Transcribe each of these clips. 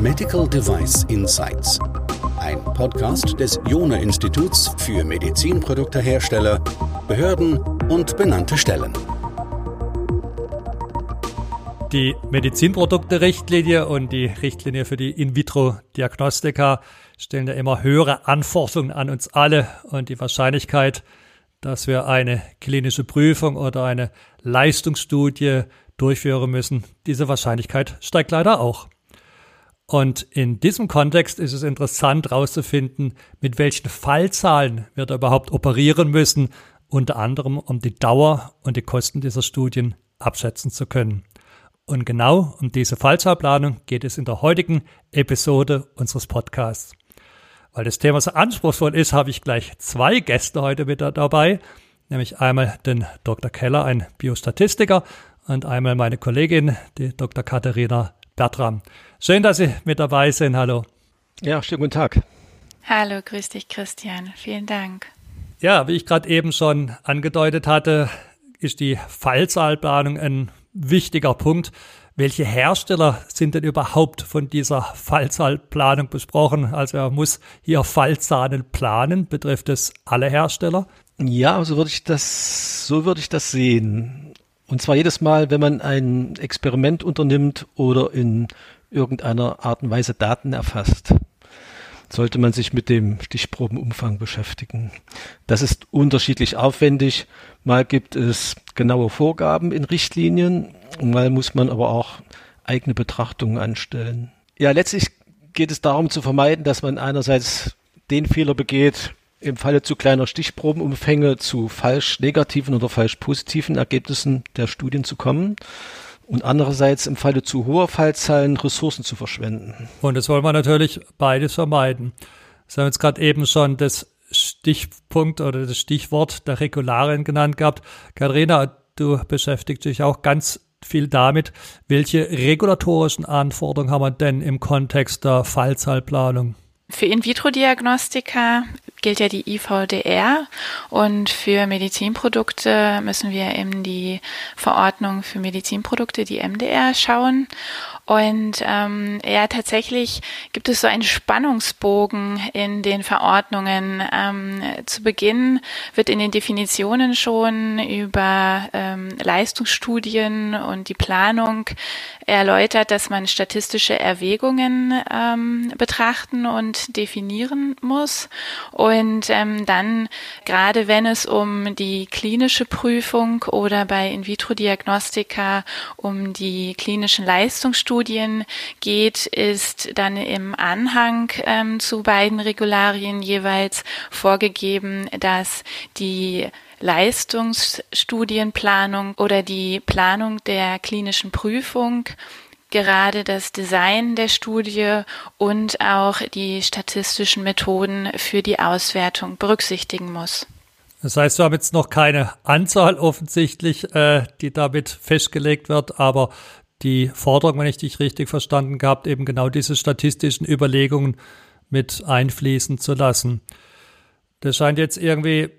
Medical Device Insights. Ein Podcast des Jona Instituts für Medizinproduktehersteller, Behörden und benannte Stellen. Die Medizinprodukte-Richtlinie und die Richtlinie für die In-vitro-Diagnostika stellen ja immer höhere Anforderungen an uns alle und die Wahrscheinlichkeit, dass wir eine klinische Prüfung oder eine Leistungsstudie durchführen müssen, diese Wahrscheinlichkeit steigt leider auch. Und in diesem Kontext ist es interessant herauszufinden, mit welchen Fallzahlen wir da überhaupt operieren müssen, unter anderem um die Dauer und die Kosten dieser Studien abschätzen zu können. Und genau um diese Fallzahlplanung geht es in der heutigen Episode unseres Podcasts. Weil das Thema so anspruchsvoll ist, habe ich gleich zwei Gäste heute mit dabei, nämlich einmal den Dr. Keller, ein Biostatistiker, und einmal meine Kollegin, die Dr. Katharina Bertram. Schön, dass Sie mit dabei sind. Hallo. Ja, schönen guten Tag. Hallo, grüß dich, Christian. Vielen Dank. Ja, wie ich gerade eben schon angedeutet hatte, ist die Fallzahlplanung ein wichtiger Punkt. Welche Hersteller sind denn überhaupt von dieser Fallzahlplanung besprochen? Also er muss hier Fallzahlen planen. Betrifft es alle Hersteller? Ja, so würde ich das, so würde ich das sehen. Und zwar jedes Mal, wenn man ein Experiment unternimmt oder in irgendeiner Art und Weise Daten erfasst, sollte man sich mit dem Stichprobenumfang beschäftigen. Das ist unterschiedlich aufwendig. Mal gibt es genaue Vorgaben in Richtlinien, mal muss man aber auch eigene Betrachtungen anstellen. Ja, letztlich geht es darum zu vermeiden, dass man einerseits den Fehler begeht, im Falle zu kleiner Stichprobenumfänge zu falsch negativen oder falsch positiven Ergebnissen der Studien zu kommen und andererseits im Falle zu hoher Fallzahlen Ressourcen zu verschwenden. Und das wollen wir natürlich beides vermeiden. Sie haben jetzt gerade eben schon das Stichpunkt oder das Stichwort der Regularien genannt gehabt. Katharina, du beschäftigst dich auch ganz viel damit, welche regulatorischen Anforderungen haben wir denn im Kontext der Fallzahlplanung? Für In-vitro-Diagnostika gilt ja die IVDR und für Medizinprodukte müssen wir in die Verordnung für Medizinprodukte, die MDR, schauen. Und ähm, ja, tatsächlich gibt es so einen Spannungsbogen in den Verordnungen. Ähm, zu Beginn wird in den Definitionen schon über ähm, Leistungsstudien und die Planung erläutert, dass man statistische Erwägungen ähm, betrachten und definieren muss. Und ähm, dann, gerade wenn es um die klinische Prüfung oder bei In-vitro-Diagnostika um die klinischen Leistungsstudien Studien geht, ist dann im Anhang ähm, zu beiden Regularien jeweils vorgegeben, dass die Leistungsstudienplanung oder die Planung der klinischen Prüfung gerade das Design der Studie und auch die statistischen Methoden für die Auswertung berücksichtigen muss. Das heißt, wir haben jetzt noch keine Anzahl offensichtlich, äh, die damit festgelegt wird, aber die Forderung, wenn ich dich richtig verstanden gehabt, eben genau diese statistischen Überlegungen mit einfließen zu lassen. Das scheint jetzt irgendwie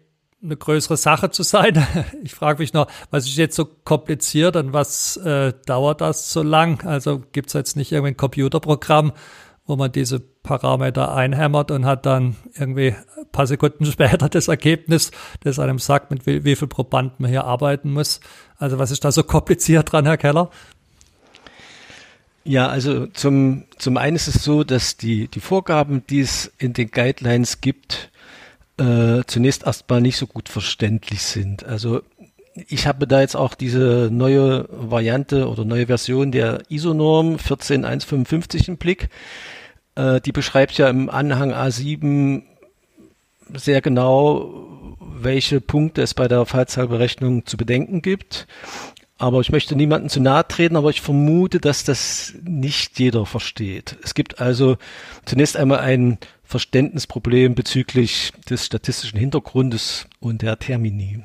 eine größere Sache zu sein. Ich frage mich noch, was ist jetzt so kompliziert und was äh, dauert das so lang? Also gibt es jetzt nicht irgendwie ein Computerprogramm, wo man diese Parameter einhämmert und hat dann irgendwie ein paar Sekunden später das Ergebnis, das einem sagt, mit wie, wie viel Probanden man hier arbeiten muss. Also was ist da so kompliziert dran, Herr Keller? Ja, also zum, zum einen ist es so, dass die, die Vorgaben, die es in den Guidelines gibt, äh, zunächst erstmal nicht so gut verständlich sind. Also ich habe da jetzt auch diese neue Variante oder neue Version der ISO-Norm 14155 im Blick. Äh, die beschreibt ja im Anhang A7 sehr genau, welche Punkte es bei der Fallzahlberechnung zu bedenken gibt. Aber ich möchte niemandem zu nahe treten, aber ich vermute, dass das nicht jeder versteht. Es gibt also zunächst einmal ein Verständnisproblem bezüglich des statistischen Hintergrundes und der Termini.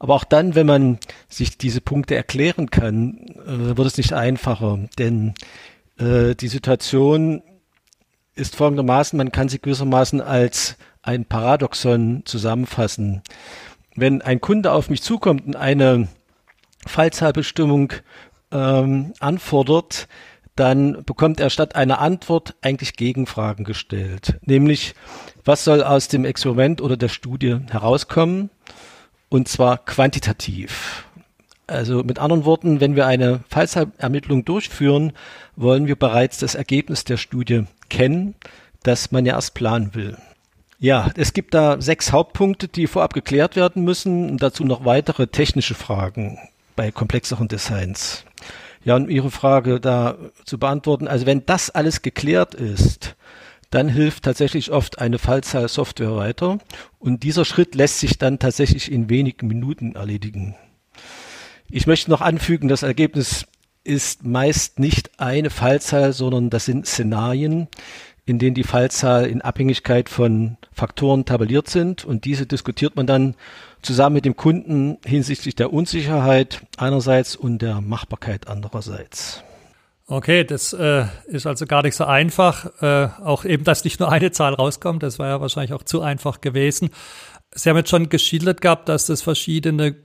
Aber auch dann, wenn man sich diese Punkte erklären kann, äh, wird es nicht einfacher, denn äh, die Situation ist folgendermaßen, man kann sie gewissermaßen als ein Paradoxon zusammenfassen. Wenn ein Kunde auf mich zukommt und eine Fallzahlbestimmung ähm, anfordert, dann bekommt er statt einer Antwort eigentlich Gegenfragen gestellt. Nämlich, was soll aus dem Experiment oder der Studie herauskommen? Und zwar quantitativ. Also mit anderen Worten, wenn wir eine Fallsermittlung durchführen, wollen wir bereits das Ergebnis der Studie kennen, das man ja erst planen will. Ja, es gibt da sechs Hauptpunkte, die vorab geklärt werden müssen und dazu noch weitere technische Fragen bei komplexeren Designs. Ja, um Ihre Frage da zu beantworten, also wenn das alles geklärt ist, dann hilft tatsächlich oft eine Fallzahl-Software weiter und dieser Schritt lässt sich dann tatsächlich in wenigen Minuten erledigen. Ich möchte noch anfügen, das Ergebnis ist meist nicht eine Fallzahl, sondern das sind Szenarien, in denen die Fallzahl in Abhängigkeit von Faktoren tabelliert sind und diese diskutiert man dann zusammen mit dem Kunden hinsichtlich der Unsicherheit einerseits und der Machbarkeit andererseits. Okay, das äh, ist also gar nicht so einfach. Äh, auch eben, dass nicht nur eine Zahl rauskommt, das war ja wahrscheinlich auch zu einfach gewesen. Sie haben jetzt schon geschildert gehabt, dass das verschiedene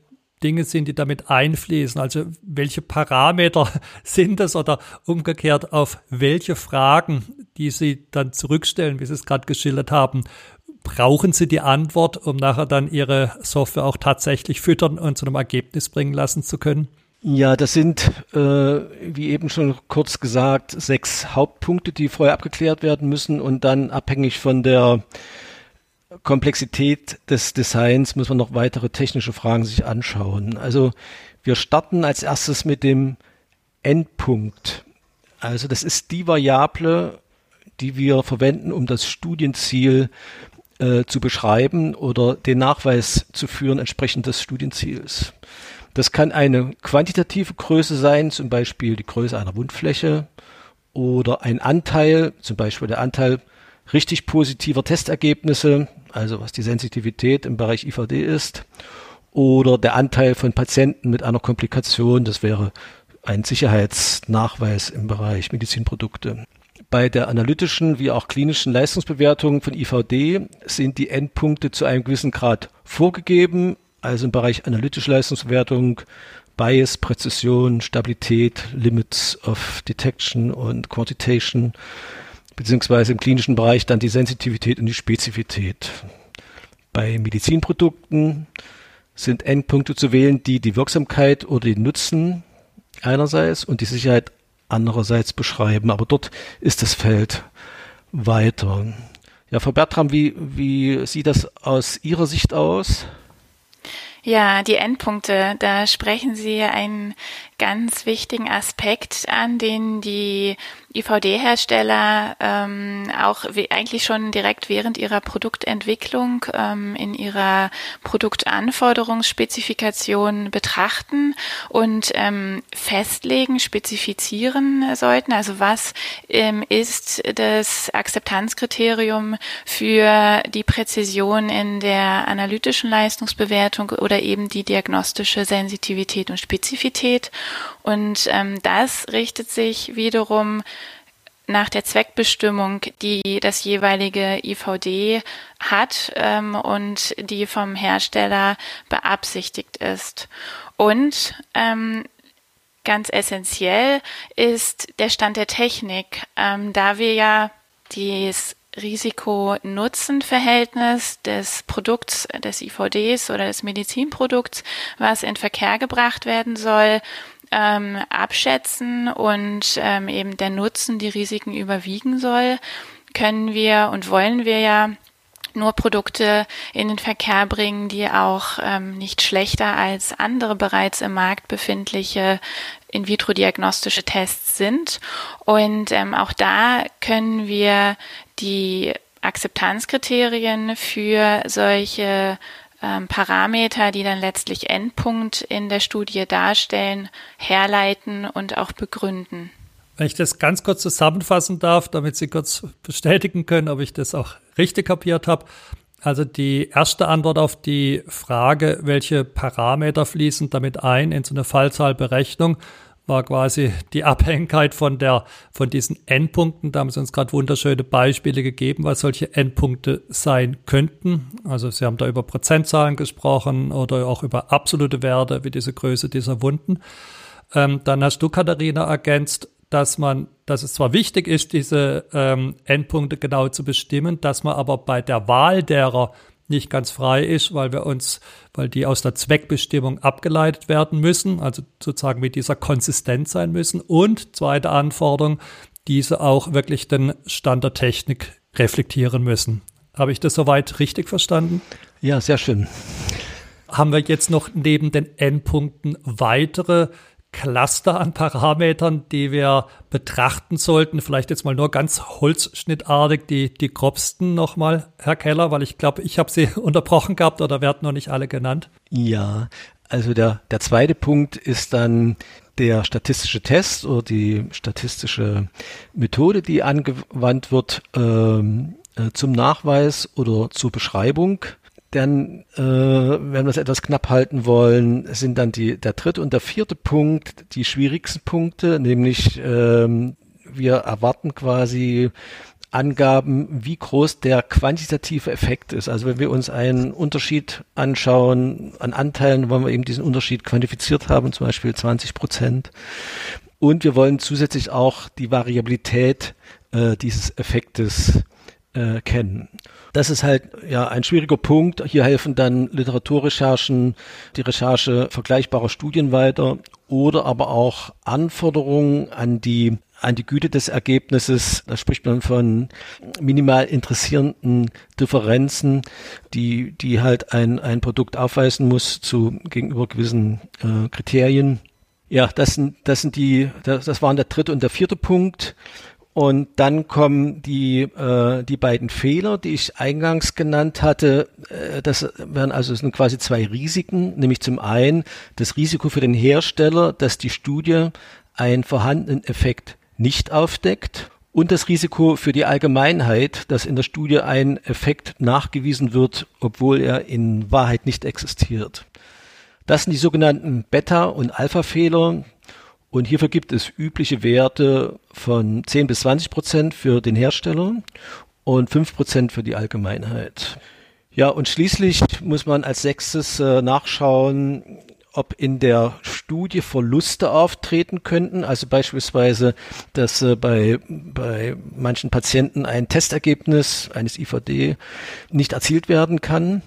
Dinge sind, die damit einfließen. Also welche Parameter sind das oder umgekehrt auf welche Fragen, die Sie dann zurückstellen, wie Sie es gerade geschildert haben, brauchen Sie die Antwort, um nachher dann Ihre Software auch tatsächlich füttern und zu einem Ergebnis bringen lassen zu können? Ja, das sind, äh, wie eben schon kurz gesagt, sechs Hauptpunkte, die vorher abgeklärt werden müssen und dann abhängig von der Komplexität des Designs muss man noch weitere technische Fragen sich anschauen. Also wir starten als erstes mit dem Endpunkt. Also das ist die Variable, die wir verwenden, um das Studienziel äh, zu beschreiben oder den Nachweis zu führen entsprechend des Studienziels. Das kann eine quantitative Größe sein, zum Beispiel die Größe einer Wundfläche oder ein Anteil, zum Beispiel der Anteil richtig positiver Testergebnisse, also was die Sensitivität im Bereich IVD ist, oder der Anteil von Patienten mit einer Komplikation, das wäre ein Sicherheitsnachweis im Bereich Medizinprodukte. Bei der analytischen wie auch klinischen Leistungsbewertung von IVD sind die Endpunkte zu einem gewissen Grad vorgegeben, also im Bereich analytische Leistungsbewertung, Bias, Präzision, Stabilität, Limits of Detection und Quantitation beziehungsweise im klinischen Bereich dann die Sensitivität und die Spezifität. Bei Medizinprodukten sind Endpunkte zu wählen, die die Wirksamkeit oder den Nutzen einerseits und die Sicherheit andererseits beschreiben. Aber dort ist das Feld weiter. Ja, Frau Bertram, wie, wie sieht das aus Ihrer Sicht aus? Ja, die Endpunkte, da sprechen Sie einen ganz wichtigen Aspekt an, den die IVD-Hersteller ähm, auch eigentlich schon direkt während ihrer Produktentwicklung ähm, in ihrer Produktanforderungsspezifikation betrachten und ähm, festlegen, spezifizieren sollten. Also was ähm, ist das Akzeptanzkriterium für die Präzision in der analytischen Leistungsbewertung oder eben die diagnostische Sensitivität und Spezifität? Und ähm, das richtet sich wiederum nach der Zweckbestimmung, die das jeweilige IVD hat ähm, und die vom Hersteller beabsichtigt ist. Und ähm, ganz essentiell ist der Stand der Technik, ähm, da wir ja das Risiko-Nutzen-Verhältnis des Produkts, des IVDs oder des Medizinprodukts, was in Verkehr gebracht werden soll, ähm, abschätzen und ähm, eben der Nutzen die Risiken überwiegen soll, können wir und wollen wir ja nur Produkte in den Verkehr bringen, die auch ähm, nicht schlechter als andere bereits im Markt befindliche in-vitro-diagnostische Tests sind. Und ähm, auch da können wir die Akzeptanzkriterien für solche ähm, Parameter, die dann letztlich Endpunkt in der Studie darstellen, herleiten und auch begründen. Wenn ich das ganz kurz zusammenfassen darf, damit Sie kurz bestätigen können, ob ich das auch richtig kapiert habe. Also die erste Antwort auf die Frage, welche Parameter fließen damit ein in so eine Fallzahlberechnung, war quasi die Abhängigkeit von der, von diesen Endpunkten. Da haben Sie uns gerade wunderschöne Beispiele gegeben, was solche Endpunkte sein könnten. Also Sie haben da über Prozentzahlen gesprochen oder auch über absolute Werte, wie diese Größe dieser Wunden. Ähm, dann hast du, Katharina, ergänzt, dass man, dass es zwar wichtig ist, diese ähm, Endpunkte genau zu bestimmen, dass man aber bei der Wahl derer nicht ganz frei ist, weil wir uns, weil die aus der Zweckbestimmung abgeleitet werden müssen, also sozusagen mit dieser konsistent sein müssen. Und zweite Anforderung, diese auch wirklich den Stand der Technik reflektieren müssen. Habe ich das soweit richtig verstanden? Ja, sehr schön. Haben wir jetzt noch neben den Endpunkten weitere Cluster an Parametern, die wir betrachten sollten. Vielleicht jetzt mal nur ganz holzschnittartig die, die grobsten nochmal, Herr Keller, weil ich glaube, ich habe Sie unterbrochen gehabt oder werden noch nicht alle genannt. Ja, also der, der zweite Punkt ist dann der statistische Test oder die statistische Methode, die angewandt wird ähm, äh, zum Nachweis oder zur Beschreibung dann, äh, wenn wir es etwas knapp halten wollen, sind dann die, der dritte und der vierte Punkt die schwierigsten Punkte, nämlich ähm, wir erwarten quasi Angaben, wie groß der quantitative Effekt ist. Also wenn wir uns einen Unterschied anschauen an Anteilen, wollen wir eben diesen Unterschied quantifiziert haben, zum Beispiel 20 Prozent. Und wir wollen zusätzlich auch die Variabilität äh, dieses Effektes äh, kennen. Das ist halt ja ein schwieriger Punkt. Hier helfen dann Literaturrecherchen, die Recherche vergleichbarer Studien weiter oder aber auch Anforderungen an die an die Güte des Ergebnisses. Da spricht man von minimal interessierenden Differenzen, die, die halt ein, ein Produkt aufweisen muss zu gegenüber gewissen äh, Kriterien. Ja, das sind, das sind die, das, das waren der dritte und der vierte Punkt. Und dann kommen die, äh, die beiden Fehler, die ich eingangs genannt hatte. Äh, das wären also das sind quasi zwei Risiken, nämlich zum einen das Risiko für den Hersteller, dass die Studie einen vorhandenen Effekt nicht aufdeckt und das Risiko für die Allgemeinheit, dass in der Studie ein Effekt nachgewiesen wird, obwohl er in Wahrheit nicht existiert. Das sind die sogenannten Beta- und Alpha-Fehler. Und hierfür gibt es übliche Werte von 10 bis 20 Prozent für den Hersteller und 5 Prozent für die Allgemeinheit. Ja, und schließlich muss man als sechstes äh, nachschauen, ob in der Studie Verluste auftreten könnten. Also beispielsweise, dass äh, bei, bei manchen Patienten ein Testergebnis eines IVD nicht erzielt werden kann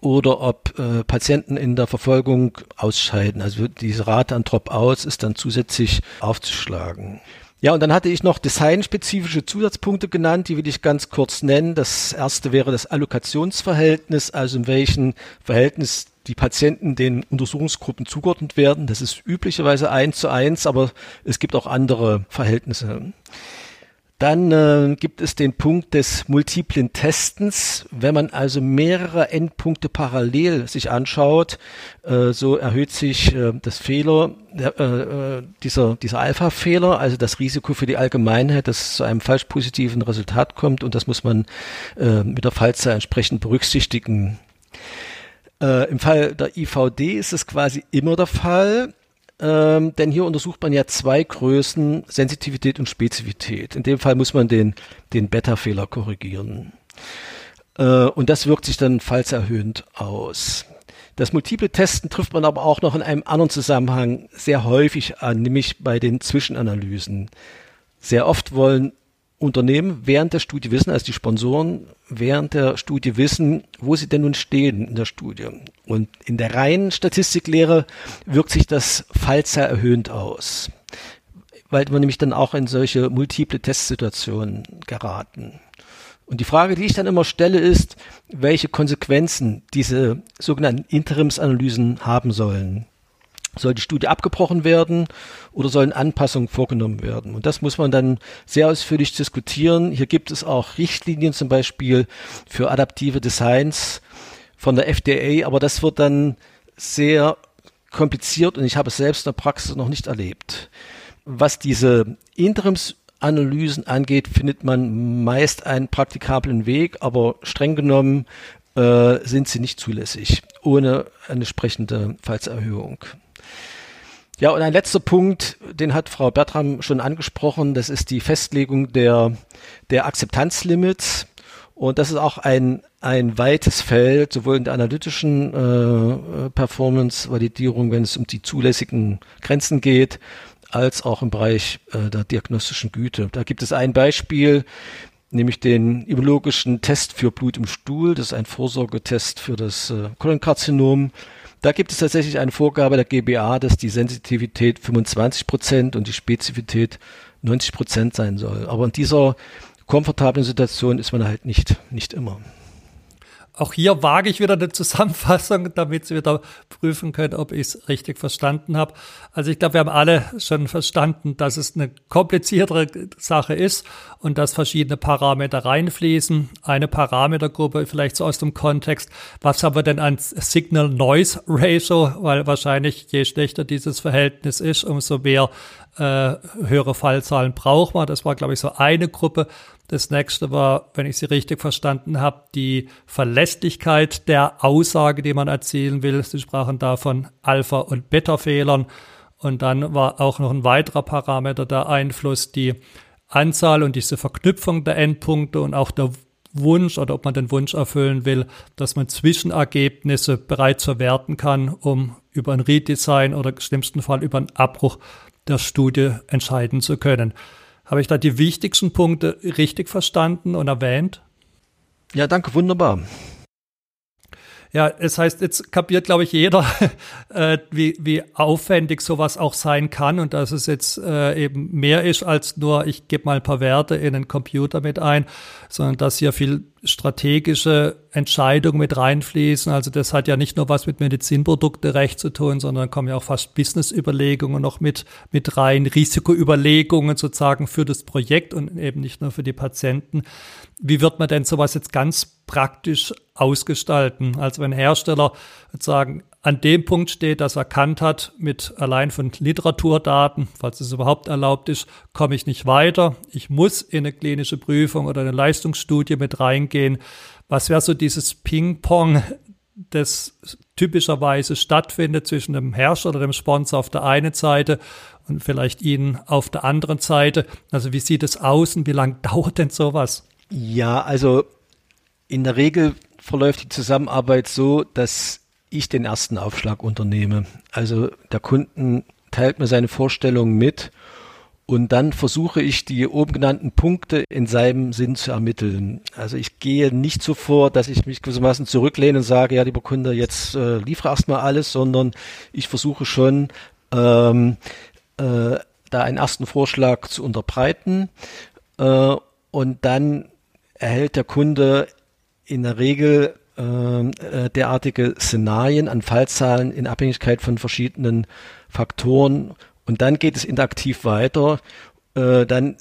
oder ob äh, Patienten in der Verfolgung ausscheiden. Also diese Rate an Drop-outs ist dann zusätzlich aufzuschlagen. Ja, und dann hatte ich noch designspezifische Zusatzpunkte genannt, die will ich ganz kurz nennen. Das erste wäre das Allokationsverhältnis, also in welchem Verhältnis die Patienten den Untersuchungsgruppen zugeordnet werden. Das ist üblicherweise eins zu eins, aber es gibt auch andere Verhältnisse. Dann äh, gibt es den Punkt des multiplen Testens. Wenn man also mehrere Endpunkte parallel sich anschaut, äh, so erhöht sich äh, das Fehler, äh, äh, dieser, dieser Alpha-Fehler, also das Risiko für die Allgemeinheit, dass es zu einem falsch positiven Resultat kommt und das muss man äh, mit der Fallzahl entsprechend berücksichtigen. Äh, Im Fall der IVD ist es quasi immer der Fall. Ähm, denn hier untersucht man ja zwei Größen, Sensitivität und Spezifität. In dem Fall muss man den, den Beta-Fehler korrigieren. Äh, und das wirkt sich dann fallserhöhend aus. Das multiple Testen trifft man aber auch noch in einem anderen Zusammenhang sehr häufig an, nämlich bei den Zwischenanalysen. Sehr oft wollen Unternehmen während der Studie wissen, also die Sponsoren während der Studie wissen, wo sie denn nun stehen in der Studie. Und in der reinen Statistiklehre wirkt sich das Fallzahl erhöhend aus, weil wir nämlich dann auch in solche multiple Testsituationen geraten. Und die Frage, die ich dann immer stelle, ist, welche Konsequenzen diese sogenannten Interimsanalysen haben sollen. Soll die Studie abgebrochen werden oder sollen Anpassungen vorgenommen werden? Und das muss man dann sehr ausführlich diskutieren. Hier gibt es auch Richtlinien zum Beispiel für adaptive Designs von der FDA, aber das wird dann sehr kompliziert und ich habe es selbst in der Praxis noch nicht erlebt. Was diese Interimsanalysen angeht, findet man meist einen praktikablen Weg, aber streng genommen äh, sind sie nicht zulässig, ohne eine entsprechende Fallserhöhung. Ja, und ein letzter Punkt, den hat Frau Bertram schon angesprochen, das ist die Festlegung der, der Akzeptanzlimits. Und das ist auch ein, ein weites Feld, sowohl in der analytischen äh, Performance-Validierung, wenn es um die zulässigen Grenzen geht, als auch im Bereich äh, der diagnostischen Güte. Da gibt es ein Beispiel, nämlich den immunologischen Test für Blut im Stuhl. Das ist ein Vorsorgetest für das äh, Kolonkarzinom. Da gibt es tatsächlich eine Vorgabe der GBA, dass die Sensitivität 25 Prozent und die Spezifität 90 Prozent sein soll. Aber in dieser komfortablen Situation ist man halt nicht, nicht immer. Auch hier wage ich wieder eine Zusammenfassung, damit Sie wieder prüfen können, ob ich es richtig verstanden habe. Also ich glaube, wir haben alle schon verstanden, dass es eine kompliziertere Sache ist und dass verschiedene Parameter reinfließen. Eine Parametergruppe vielleicht so aus dem Kontext. Was haben wir denn an Signal-Noise-Ratio? Weil wahrscheinlich je schlechter dieses Verhältnis ist, umso mehr äh, höhere Fallzahlen braucht man. Das war, glaube ich, so eine Gruppe. Das nächste war, wenn ich Sie richtig verstanden habe, die Verlässlichkeit der Aussage, die man erzielen will. Sie sprachen da von Alpha- und Beta-Fehlern. Und dann war auch noch ein weiterer Parameter der Einfluss, die Anzahl und diese Verknüpfung der Endpunkte und auch der Wunsch oder ob man den Wunsch erfüllen will, dass man Zwischenergebnisse bereits verwerten kann, um über ein Redesign oder im schlimmsten Fall über einen Abbruch der Studie entscheiden zu können. Habe ich da die wichtigsten Punkte richtig verstanden und erwähnt? Ja, danke, wunderbar. Ja, es heißt, jetzt kapiert, glaube ich, jeder, äh, wie, wie aufwendig sowas auch sein kann und dass es jetzt äh, eben mehr ist als nur, ich gebe mal ein paar Werte in den Computer mit ein, sondern dass hier viel strategische Entscheidungen mit reinfließen. Also das hat ja nicht nur was mit Medizinprodukterecht zu tun, sondern kommen ja auch fast Business-Überlegungen noch mit, mit rein, Risikoüberlegungen sozusagen für das Projekt und eben nicht nur für die Patienten. Wie wird man denn sowas jetzt ganz praktisch ausgestalten? Also wenn Hersteller sozusagen an dem Punkt steht, dass er erkannt hat, mit allein von Literaturdaten, falls es überhaupt erlaubt ist, komme ich nicht weiter. Ich muss in eine klinische Prüfung oder eine Leistungsstudie mit reingehen. Was wäre so dieses Ping-Pong, das typischerweise stattfindet zwischen dem Hersteller oder dem Sponsor auf der einen Seite und vielleicht Ihnen auf der anderen Seite? Also wie sieht es aus und wie lange dauert denn sowas? Ja, also in der Regel verläuft die Zusammenarbeit so, dass ich den ersten Aufschlag unternehme. Also der Kunden teilt mir seine Vorstellungen mit und dann versuche ich die oben genannten Punkte in seinem Sinn zu ermitteln. Also ich gehe nicht so vor, dass ich mich gewissermaßen zurücklehne und sage, ja, lieber Kunde, jetzt äh, liefere erstmal alles, sondern ich versuche schon, ähm, äh, da einen ersten Vorschlag zu unterbreiten äh, und dann erhält der Kunde in der Regel äh, derartige Szenarien an Fallzahlen in Abhängigkeit von verschiedenen Faktoren. Und dann geht es interaktiv weiter. Äh, dann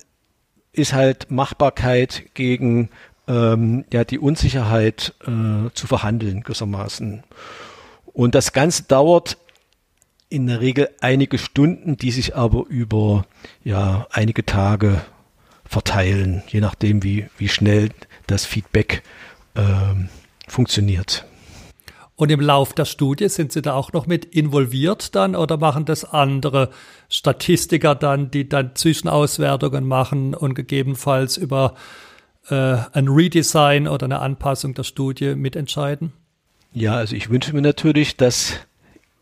ist halt Machbarkeit gegen ähm, ja, die Unsicherheit äh, zu verhandeln gewissermaßen. Und das Ganze dauert in der Regel einige Stunden, die sich aber über ja, einige Tage verteilen, je nachdem, wie, wie schnell das Feedback ähm, funktioniert. Und im Lauf der Studie sind Sie da auch noch mit involviert dann oder machen das andere Statistiker dann, die dann Zwischenauswertungen machen und gegebenenfalls über äh, ein Redesign oder eine Anpassung der Studie mitentscheiden? Ja, also ich wünsche mir natürlich, dass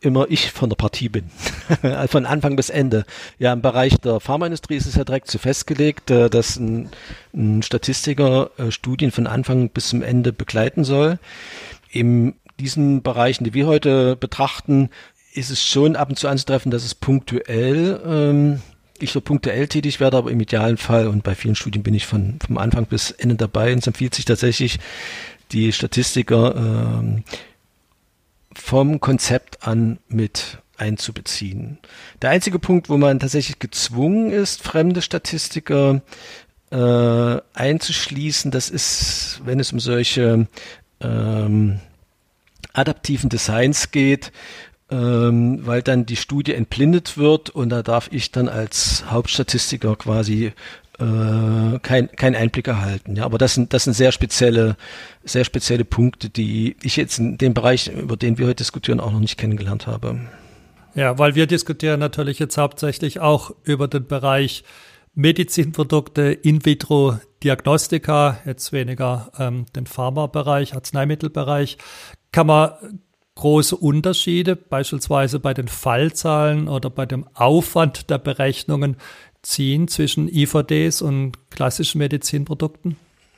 immer ich von der Partie bin. von Anfang bis Ende. Ja, im Bereich der Pharmaindustrie ist es ja direkt so festgelegt, äh, dass ein, ein Statistiker äh, Studien von Anfang bis zum Ende begleiten soll. In diesen Bereichen, die wir heute betrachten, ist es schon ab und zu anzutreffen, dass es punktuell ähm, ich so punktuell tätig werde, aber im idealen Fall und bei vielen Studien bin ich von vom Anfang bis Ende dabei und es empfiehlt sich tatsächlich, die Statistiker ähm, vom Konzept an mit einzubeziehen. Der einzige Punkt, wo man tatsächlich gezwungen ist, fremde Statistiker äh, einzuschließen, das ist, wenn es um solche ähm, adaptiven Designs geht, ähm, weil dann die Studie entblindet wird und da darf ich dann als Hauptstatistiker quasi äh, kein, kein Einblick erhalten. Ja, aber das sind, das sind sehr spezielle, sehr spezielle Punkte, die ich jetzt in dem Bereich, über den wir heute diskutieren, auch noch nicht kennengelernt habe. Ja, weil wir diskutieren natürlich jetzt hauptsächlich auch über den Bereich Medizinprodukte, In-vitro-Diagnostika, jetzt weniger ähm, den Pharmabereich, Arzneimittelbereich. Kann man große Unterschiede, beispielsweise bei den Fallzahlen oder bei dem Aufwand der Berechnungen ziehen zwischen IVDs und klassischen Medizinprodukten?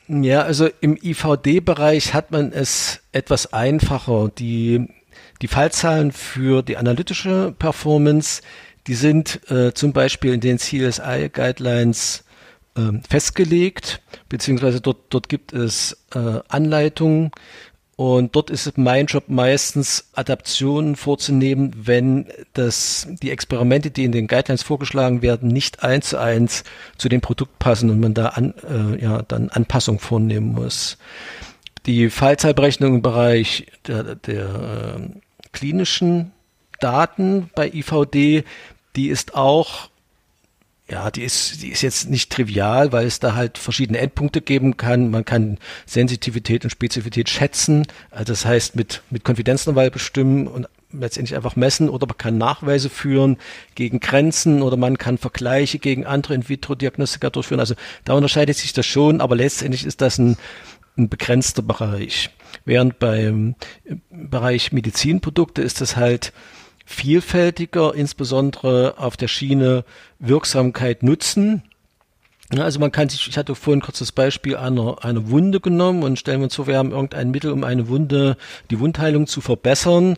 Ja, also im IVD-Bereich hat man es etwas einfacher. Die, die Fallzahlen für die analytische Performance, die sind äh, zum Beispiel in den CSI-Guidelines äh, festgelegt, beziehungsweise dort, dort gibt es äh, Anleitungen, und dort ist es mein Job meistens, Adaptionen vorzunehmen, wenn das, die Experimente, die in den Guidelines vorgeschlagen werden, nicht eins zu eins zu dem Produkt passen und man da an, äh, ja, dann Anpassungen vornehmen muss. Die Fallzahlberechnung im Bereich der, der äh, klinischen Daten bei IVD, die ist auch ja, die ist, die ist jetzt nicht trivial, weil es da halt verschiedene Endpunkte geben kann. Man kann Sensitivität und Spezifität schätzen, also das heißt mit, mit Konfidenzintervall bestimmen und letztendlich einfach messen oder man kann Nachweise führen gegen Grenzen oder man kann Vergleiche gegen andere In-vitro-Diagnostika durchführen. Also da unterscheidet sich das schon, aber letztendlich ist das ein, ein begrenzter Bereich. Während beim Bereich Medizinprodukte ist das halt vielfältiger, insbesondere auf der Schiene Wirksamkeit nutzen. Also man kann sich, ich hatte vorhin kurz das Beispiel einer, einer Wunde genommen und stellen wir uns vor, wir haben irgendein Mittel, um eine Wunde, die Wundheilung zu verbessern.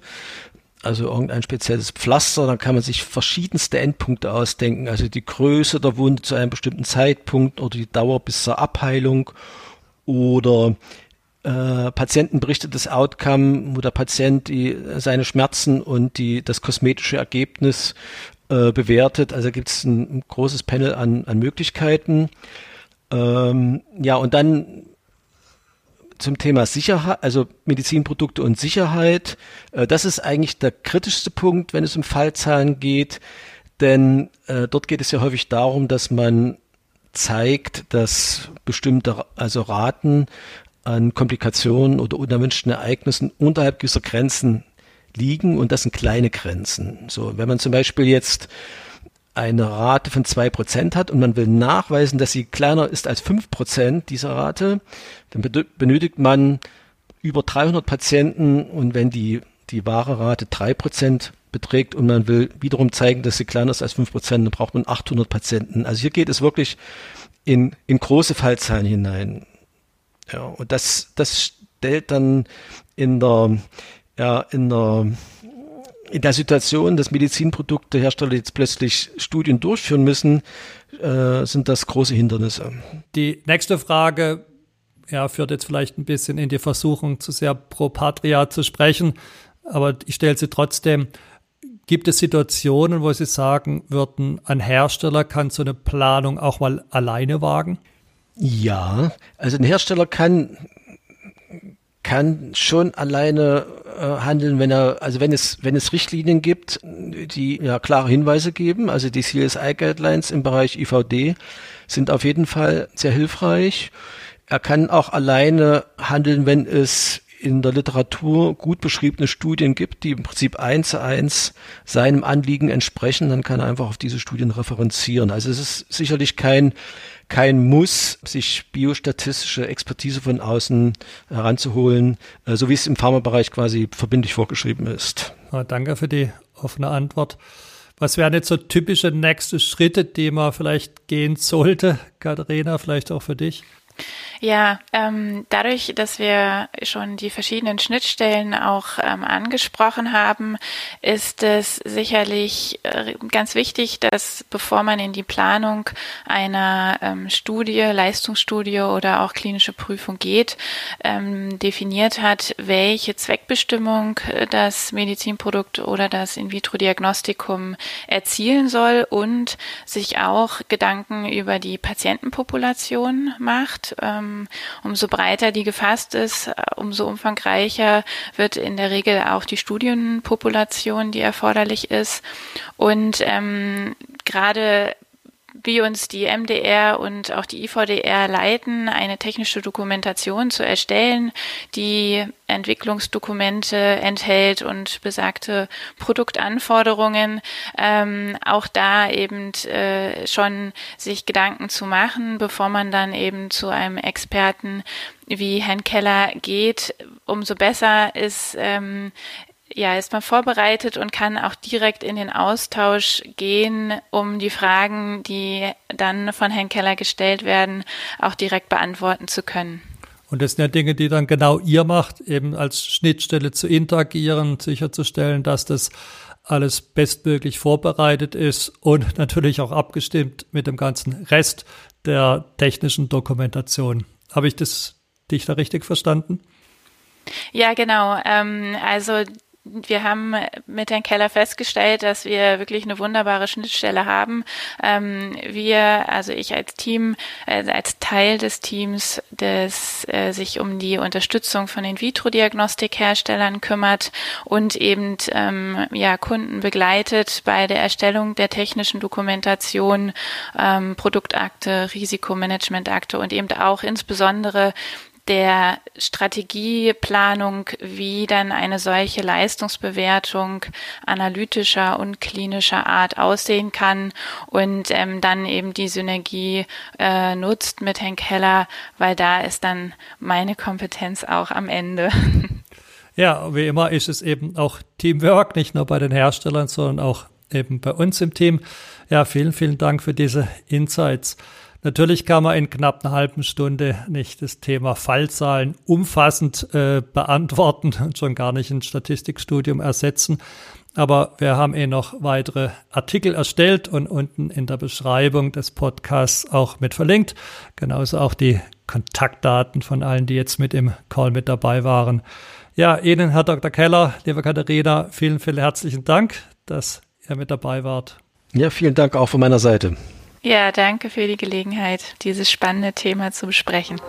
Also irgendein spezielles Pflaster, dann kann man sich verschiedenste Endpunkte ausdenken. Also die Größe der Wunde zu einem bestimmten Zeitpunkt oder die Dauer bis zur Abheilung oder äh, Patienten berichtet das Outcome, wo der Patient die, seine Schmerzen und die, das kosmetische Ergebnis äh, bewertet. Also gibt es ein, ein, großes Panel an, an Möglichkeiten. Ähm, ja, und dann zum Thema Sicherheit, also Medizinprodukte und Sicherheit. Äh, das ist eigentlich der kritischste Punkt, wenn es um Fallzahlen geht, denn äh, dort geht es ja häufig darum, dass man zeigt, dass bestimmte also Raten an Komplikationen oder unerwünschten Ereignissen unterhalb gewisser Grenzen liegen und das sind kleine Grenzen. So, wenn man zum Beispiel jetzt eine Rate von zwei Prozent hat und man will nachweisen, dass sie kleiner ist als fünf Prozent dieser Rate, dann benötigt man über 300 Patienten und wenn die, die wahre Rate drei Prozent beträgt und man will wiederum zeigen, dass sie kleiner ist als fünf Prozent, dann braucht man 800 Patienten. Also hier geht es wirklich in, in große Fallzahlen hinein. Ja, und das, das stellt dann in der, ja, in der, in der Situation, dass Medizinproduktehersteller jetzt plötzlich Studien durchführen müssen, äh, sind das große Hindernisse. Die nächste Frage ja, führt jetzt vielleicht ein bisschen in die Versuchung, zu sehr pro Patria zu sprechen, aber ich stelle sie trotzdem. Gibt es Situationen, wo Sie sagen würden, ein Hersteller kann so eine Planung auch mal alleine wagen? Ja, also ein Hersteller kann kann schon alleine äh, handeln, wenn er, also wenn es, wenn es Richtlinien gibt, die ja klare Hinweise geben, also die CSI Guidelines im Bereich IVD sind auf jeden Fall sehr hilfreich. Er kann auch alleine handeln, wenn es in der Literatur gut beschriebene Studien gibt, die im Prinzip eins zu eins seinem Anliegen entsprechen, dann kann er einfach auf diese Studien referenzieren. Also es ist sicherlich kein kein Muss, sich biostatistische Expertise von außen heranzuholen, äh, so wie es im Pharmabereich quasi verbindlich vorgeschrieben ist. Ja, danke für die offene Antwort. Was wären jetzt so typische nächste Schritte, die man vielleicht gehen sollte, Katharina, vielleicht auch für dich? Ja, ähm, dadurch, dass wir schon die verschiedenen Schnittstellen auch ähm, angesprochen haben, ist es sicherlich äh, ganz wichtig, dass bevor man in die Planung einer ähm, Studie, Leistungsstudie oder auch klinische Prüfung geht, ähm, definiert hat, welche Zweckbestimmung äh, das Medizinprodukt oder das In-vitro-Diagnostikum erzielen soll und sich auch Gedanken über die Patientenpopulation macht. Ähm, umso breiter die gefasst ist, äh, umso umfangreicher wird in der Regel auch die Studienpopulation, die erforderlich ist. Und ähm, gerade wie uns die MDR und auch die IVDR leiten, eine technische Dokumentation zu erstellen, die Entwicklungsdokumente enthält und besagte Produktanforderungen, ähm, auch da eben äh, schon sich Gedanken zu machen, bevor man dann eben zu einem Experten wie Herrn Keller geht, umso besser ist ähm, ja, ist man vorbereitet und kann auch direkt in den Austausch gehen, um die Fragen, die dann von Herrn Keller gestellt werden, auch direkt beantworten zu können. Und das sind ja Dinge, die dann genau ihr macht, eben als Schnittstelle zu interagieren, sicherzustellen, dass das alles bestmöglich vorbereitet ist und natürlich auch abgestimmt mit dem ganzen Rest der technischen Dokumentation. Habe ich das dich da richtig verstanden? Ja, genau. Ähm, also wir haben mit Herrn Keller festgestellt, dass wir wirklich eine wunderbare Schnittstelle haben. Ähm, wir, also ich als Team, äh, als Teil des Teams, das äh, sich um die Unterstützung von In-vitro-Diagnostikherstellern kümmert und eben ähm, ja Kunden begleitet bei der Erstellung der technischen Dokumentation, ähm, Produktakte, Risikomanagementakte und eben auch insbesondere der Strategieplanung, wie dann eine solche Leistungsbewertung analytischer und klinischer Art aussehen kann und ähm, dann eben die Synergie äh, nutzt mit Herrn Keller, weil da ist dann meine Kompetenz auch am Ende. Ja, wie immer ist es eben auch Teamwork, nicht nur bei den Herstellern, sondern auch eben bei uns im Team. Ja, vielen, vielen Dank für diese Insights. Natürlich kann man in knapp einer halben Stunde nicht das Thema Fallzahlen umfassend äh, beantworten und schon gar nicht ein Statistikstudium ersetzen. Aber wir haben eh noch weitere Artikel erstellt und unten in der Beschreibung des Podcasts auch mit verlinkt. Genauso auch die Kontaktdaten von allen, die jetzt mit im Call mit dabei waren. Ja, Ihnen, Herr Dr. Keller, liebe Katharina, vielen, vielen herzlichen Dank, dass ihr mit dabei wart. Ja, vielen Dank auch von meiner Seite. Ja, danke für die Gelegenheit, dieses spannende Thema zu besprechen.